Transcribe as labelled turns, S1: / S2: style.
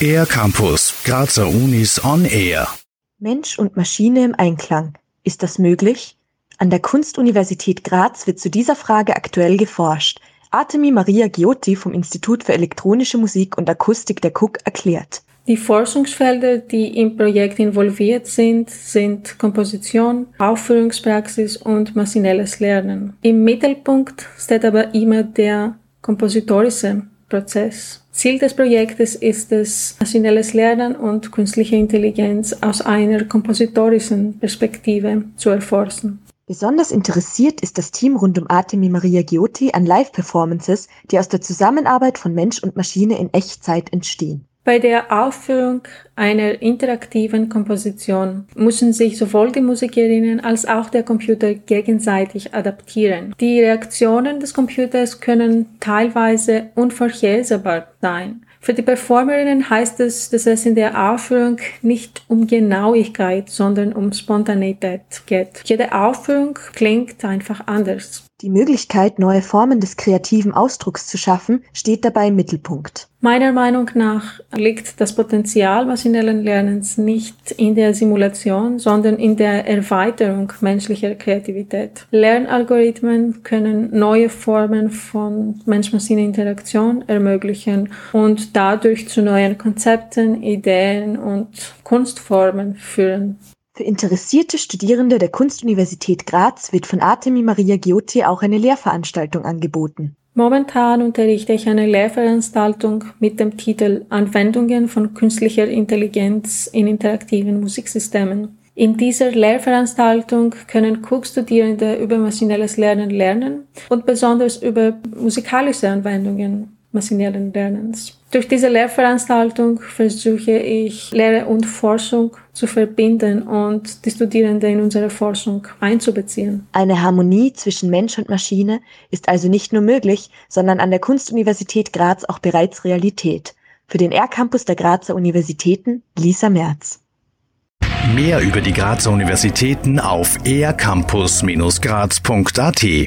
S1: Air Campus, Grazer Unis on Air.
S2: Mensch und Maschine im Einklang. Ist das möglich? An der Kunstuniversität Graz wird zu dieser Frage aktuell geforscht. Artemi Maria Giotti vom Institut für elektronische Musik und Akustik der KUK erklärt.
S3: Die Forschungsfelder, die im Projekt involviert sind, sind Komposition, Aufführungspraxis und maschinelles Lernen. Im Mittelpunkt steht aber immer der kompositorische Prozess. Ziel des Projektes ist es, maschinelles Lernen und künstliche Intelligenz aus einer kompositorischen Perspektive zu erforschen.
S2: Besonders interessiert ist das Team rund um Artemi Maria Giotti an Live-Performances, die aus der Zusammenarbeit von Mensch und Maschine in Echtzeit entstehen.
S3: Bei der Aufführung einer interaktiven Komposition müssen sich sowohl die Musikerinnen als auch der Computer gegenseitig adaptieren. Die Reaktionen des Computers können teilweise unvorhersehbar sein. Für die Performerinnen heißt es, dass es in der Aufführung nicht um Genauigkeit, sondern um Spontanität geht. Jede Aufführung klingt einfach anders.
S2: Die Möglichkeit, neue Formen des kreativen Ausdrucks zu schaffen, steht dabei im Mittelpunkt.
S3: Meiner Meinung nach liegt das Potenzial maschinellen Lernens nicht in der Simulation, sondern in der Erweiterung menschlicher Kreativität. Lernalgorithmen können neue Formen von Mensch-Maschine-Interaktion ermöglichen und dadurch zu neuen Konzepten, Ideen und Kunstformen führen.
S2: Für interessierte Studierende der Kunstuniversität Graz wird von Artemi Maria Giotti auch eine Lehrveranstaltung angeboten.
S3: Momentan unterrichte ich eine Lehrveranstaltung mit dem Titel Anwendungen von künstlicher Intelligenz in interaktiven Musiksystemen. In dieser Lehrveranstaltung können Cook-Studierende über maschinelles Lernen lernen und besonders über musikalische Anwendungen maschinellen Lernens. Durch diese Lehrveranstaltung versuche ich Lehre und Forschung zu verbinden und die Studierenden in unsere Forschung einzubeziehen.
S2: Eine Harmonie zwischen Mensch und Maschine ist also nicht nur möglich, sondern an der Kunstuniversität Graz auch bereits Realität. Für den R-Campus der Grazer Universitäten Lisa Merz.
S1: Mehr über die Grazer Universitäten auf ercampus-graz.at